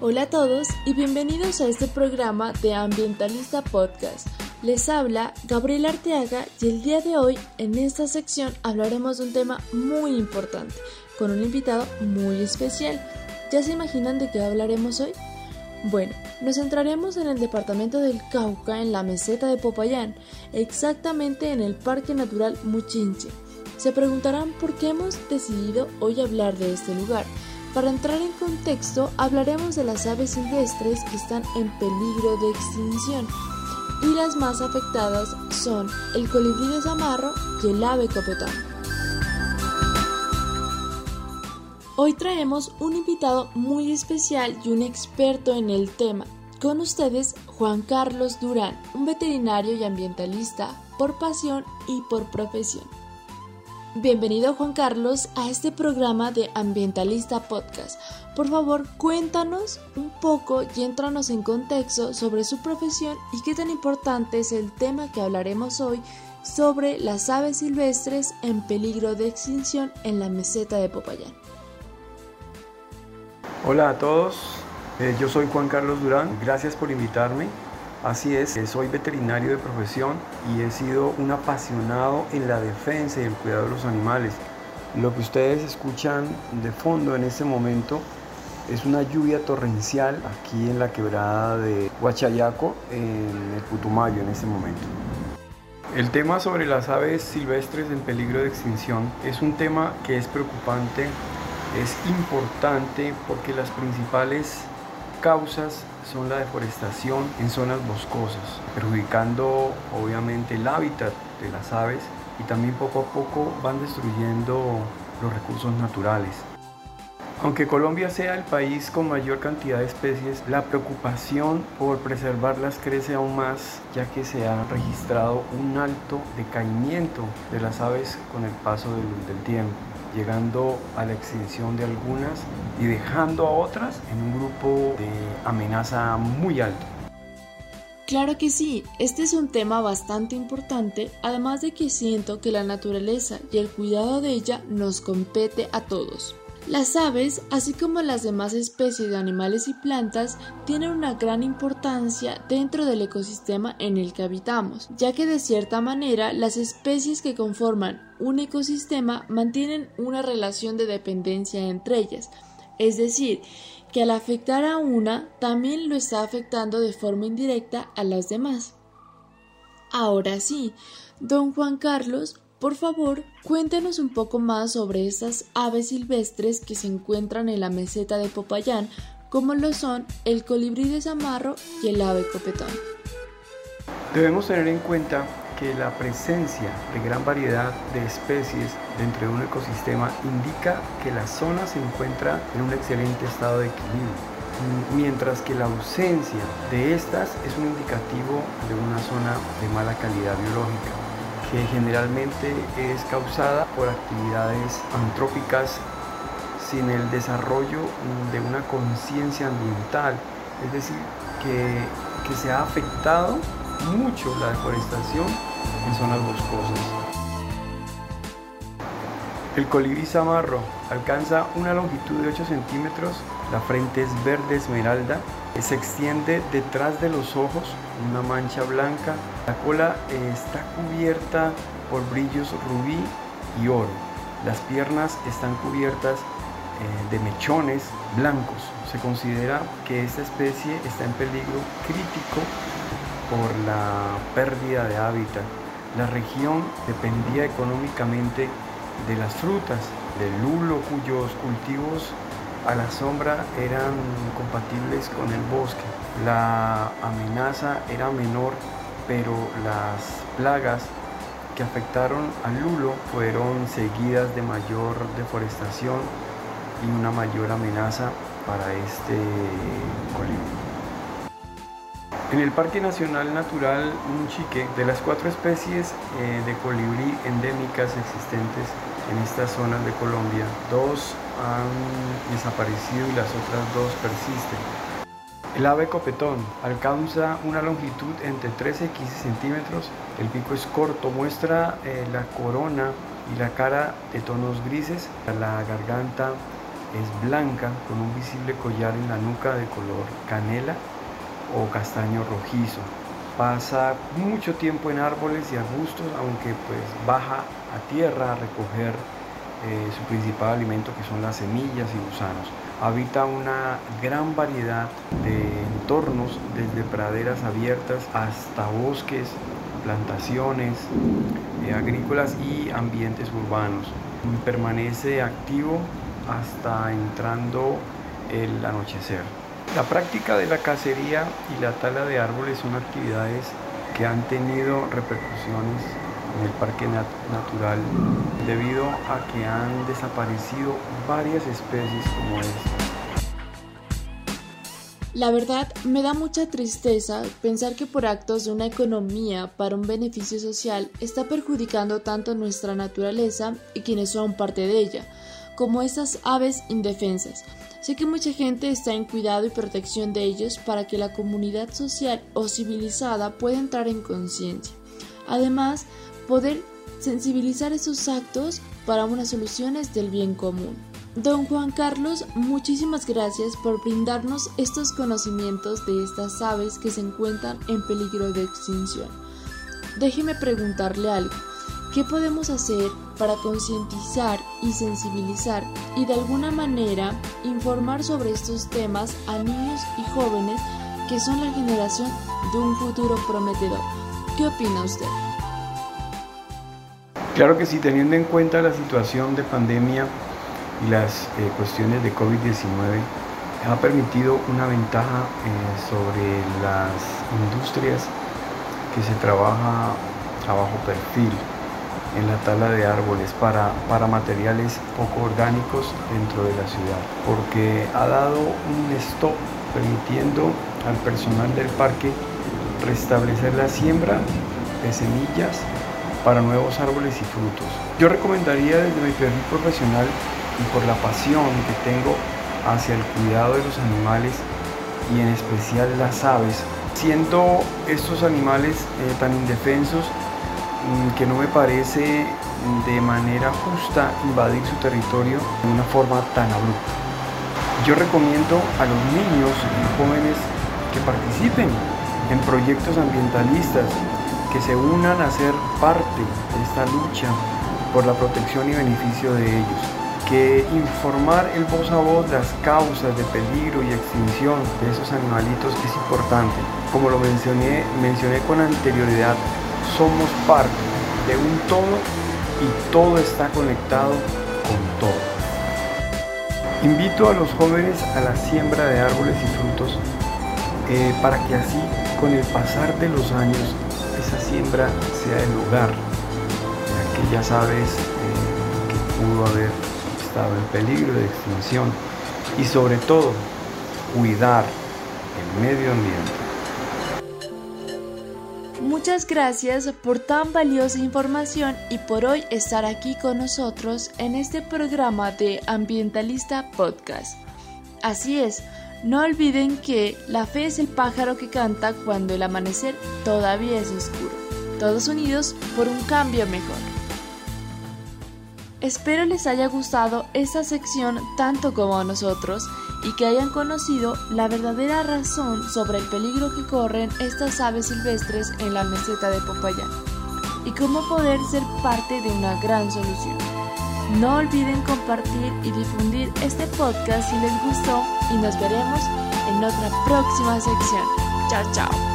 Hola a todos y bienvenidos a este programa de Ambientalista Podcast. Les habla Gabriela Arteaga y el día de hoy en esta sección hablaremos de un tema muy importante con un invitado muy especial. ¿Ya se imaginan de qué hablaremos hoy? Bueno, nos centraremos en el departamento del Cauca, en la meseta de Popayán, exactamente en el Parque Natural Muchinche. Se preguntarán por qué hemos decidido hoy hablar de este lugar. Para entrar en contexto, hablaremos de las aves silvestres que están en peligro de extinción y las más afectadas son el colibrí de zamarro y el ave copetón. Hoy traemos un invitado muy especial y un experto en el tema. Con ustedes, Juan Carlos Durán, un veterinario y ambientalista por pasión y por profesión. Bienvenido Juan Carlos a este programa de Ambientalista Podcast. Por favor, cuéntanos un poco y entranos en contexto sobre su profesión y qué tan importante es el tema que hablaremos hoy sobre las aves silvestres en peligro de extinción en la meseta de Popayán. Hola a todos, eh, yo soy Juan Carlos Durán, gracias por invitarme. Así es, soy veterinario de profesión y he sido un apasionado en la defensa y el cuidado de los animales. Lo que ustedes escuchan de fondo en este momento es una lluvia torrencial aquí en la quebrada de Huachayaco, en el Putumayo en este momento. El tema sobre las aves silvestres en peligro de extinción es un tema que es preocupante, es importante porque las principales causas son la deforestación en zonas boscosas, perjudicando obviamente el hábitat de las aves y también poco a poco van destruyendo los recursos naturales. Aunque Colombia sea el país con mayor cantidad de especies, la preocupación por preservarlas crece aún más, ya que se ha registrado un alto decaimiento de las aves con el paso del, del tiempo llegando a la extinción de algunas y dejando a otras en un grupo de amenaza muy alto. Claro que sí, este es un tema bastante importante, además de que siento que la naturaleza y el cuidado de ella nos compete a todos. Las aves, así como las demás especies de animales y plantas, tienen una gran importancia dentro del ecosistema en el que habitamos, ya que de cierta manera las especies que conforman un ecosistema mantienen una relación de dependencia entre ellas, es decir, que al afectar a una, también lo está afectando de forma indirecta a las demás. Ahora sí, don Juan Carlos por favor, cuéntenos un poco más sobre estas aves silvestres que se encuentran en la meseta de Popayán, como lo son el colibrí de zamarro y el ave copetón. Debemos tener en cuenta que la presencia de gran variedad de especies dentro de un ecosistema indica que la zona se encuentra en un excelente estado de equilibrio, mientras que la ausencia de estas es un indicativo de una zona de mala calidad biológica que generalmente es causada por actividades antrópicas sin el desarrollo de una conciencia ambiental, es decir, que, que se ha afectado mucho la deforestación en zonas boscosas. El colibrí zamarro alcanza una longitud de 8 centímetros, la frente es verde esmeralda, se extiende detrás de los ojos una mancha blanca, la cola está cubierta por brillos rubí y oro, las piernas están cubiertas eh, de mechones blancos. Se considera que esta especie está en peligro crítico por la pérdida de hábitat. La región dependía económicamente de las frutas, del lulo cuyos cultivos a la sombra eran compatibles con el bosque. La amenaza era menor, pero las plagas que afectaron al lulo fueron seguidas de mayor deforestación y una mayor amenaza para este colibrí. En el Parque Nacional Natural Unchique, de las cuatro especies eh, de colibrí endémicas existentes en estas zonas de Colombia, dos han desaparecido y las otras dos persisten. El ave copetón alcanza una longitud entre 13 y 15 centímetros, el pico es corto, muestra eh, la corona y la cara de tonos grises, la garganta es blanca con un visible collar en la nuca de color canela o castaño rojizo. Pasa mucho tiempo en árboles y arbustos, aunque pues baja a tierra a recoger eh, su principal alimento que son las semillas y gusanos. Habita una gran variedad de entornos, desde praderas abiertas hasta bosques, plantaciones eh, agrícolas y ambientes urbanos. Permanece activo hasta entrando el anochecer. La práctica de la cacería y la tala de árboles son actividades que han tenido repercusiones en el parque natural debido a que han desaparecido varias especies como esta. La verdad, me da mucha tristeza pensar que por actos de una economía para un beneficio social está perjudicando tanto nuestra naturaleza y quienes son parte de ella, como esas aves indefensas. Sé que mucha gente está en cuidado y protección de ellos para que la comunidad social o civilizada pueda entrar en conciencia. Además, poder sensibilizar esos actos para unas soluciones del bien común. Don Juan Carlos, muchísimas gracias por brindarnos estos conocimientos de estas aves que se encuentran en peligro de extinción. Déjeme preguntarle algo. ¿Qué podemos hacer para concientizar y sensibilizar y de alguna manera informar sobre estos temas a niños y jóvenes que son la generación de un futuro prometedor? ¿Qué opina usted? Claro que sí, teniendo en cuenta la situación de pandemia y las eh, cuestiones de COVID-19, ha permitido una ventaja eh, sobre las industrias que se trabaja a bajo perfil en la tala de árboles para, para materiales poco orgánicos dentro de la ciudad, porque ha dado un stop permitiendo al personal del parque restablecer la siembra de semillas para nuevos árboles y frutos. Yo recomendaría desde mi perfil profesional y por la pasión que tengo hacia el cuidado de los animales y en especial las aves, siendo estos animales eh, tan indefensos mm, que no me parece de manera justa invadir su territorio de una forma tan abrupta. Yo recomiendo a los niños y jóvenes que participen en proyectos ambientalistas, que se unan a ser parte de esta lucha por la protección y beneficio de ellos, que informar el voz a voz las causas de peligro y extinción de esos animalitos es importante. Como lo mencioné, mencioné con anterioridad, somos parte de un todo y todo está conectado con todo. Invito a los jóvenes a la siembra de árboles y frutos eh, para que así, con el pasar de los años, esa siembra sea el lugar de aquellas aves eh, que pudo haber estado en peligro de extinción y sobre todo cuidar el medio ambiente. Muchas gracias por tan valiosa información y por hoy estar aquí con nosotros en este programa de Ambientalista Podcast. Así es, no olviden que la fe es el pájaro que canta cuando el amanecer todavía es oscuro. Todos unidos por un cambio mejor. Espero les haya gustado esta sección tanto como a nosotros y que hayan conocido la verdadera razón sobre el peligro que corren estas aves silvestres en la meseta de Popayán y cómo poder ser parte de una gran solución. No olviden compartir y difundir este podcast si les gustó y nos veremos en otra próxima sección. Chao, chao.